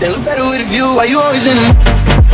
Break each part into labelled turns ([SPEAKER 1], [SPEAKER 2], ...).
[SPEAKER 1] They look better with a view. Why you always in the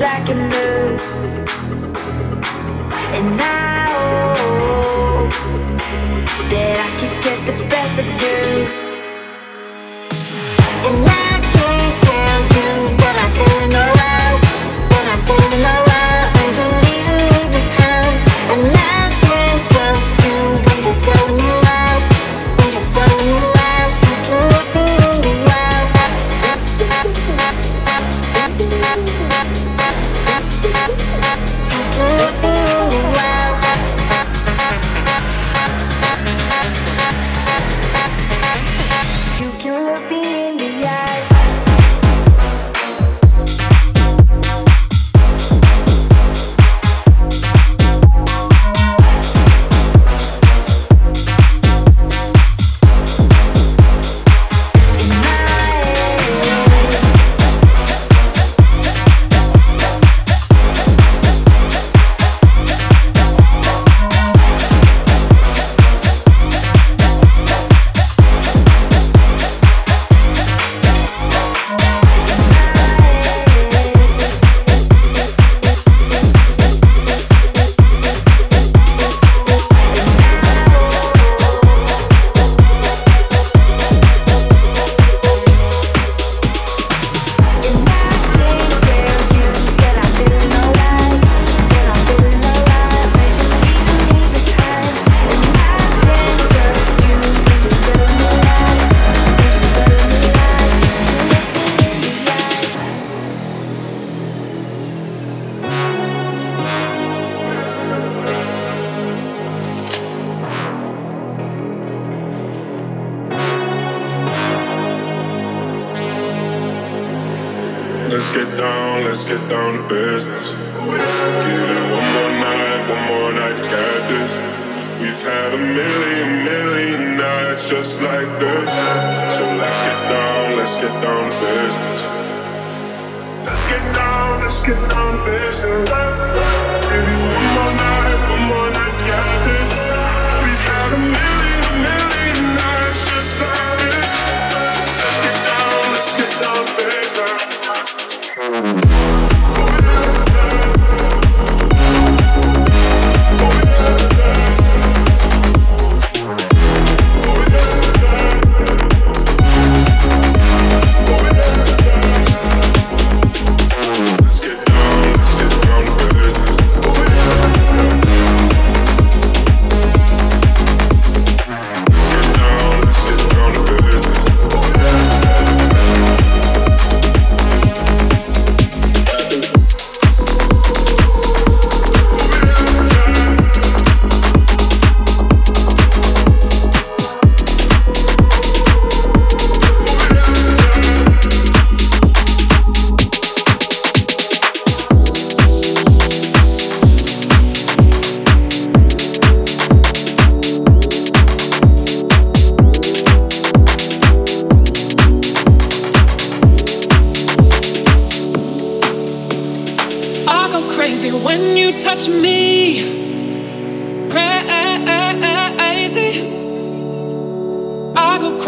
[SPEAKER 2] black and blue. And I hope that I could get the best of you.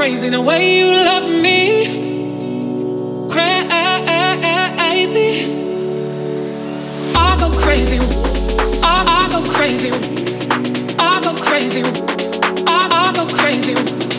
[SPEAKER 3] crazy the way you love me. Crazy. I go crazy. I, I go crazy. I go crazy. I, I go crazy.